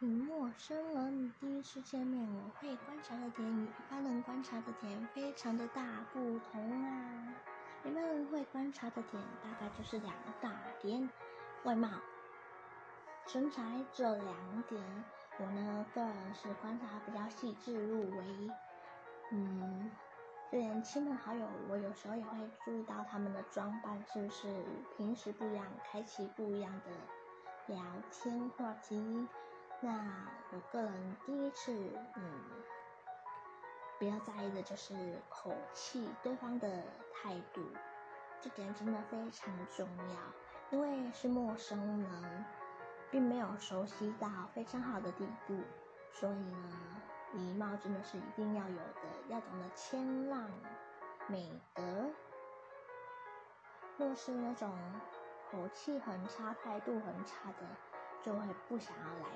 与陌生人第一次见面，我会观察的点与一般人观察的点非常的大不同啊！一般人会观察的点大概就是两个大点：外貌、身材这两点。我呢，个人是观察比较细致入微，嗯，就连亲朋好友，我有时候也会注意到他们的装扮是不是平时不一样，开启不一样的聊天话题。那我个人第一次，嗯，比较在意的就是口气，对方的态度，这点真的非常重要。因为是陌生人，并没有熟悉到非常好的地步，所以呢，礼貌真的是一定要有的，要懂得谦让美德。若是那种口气很差、态度很差的，就会不想要来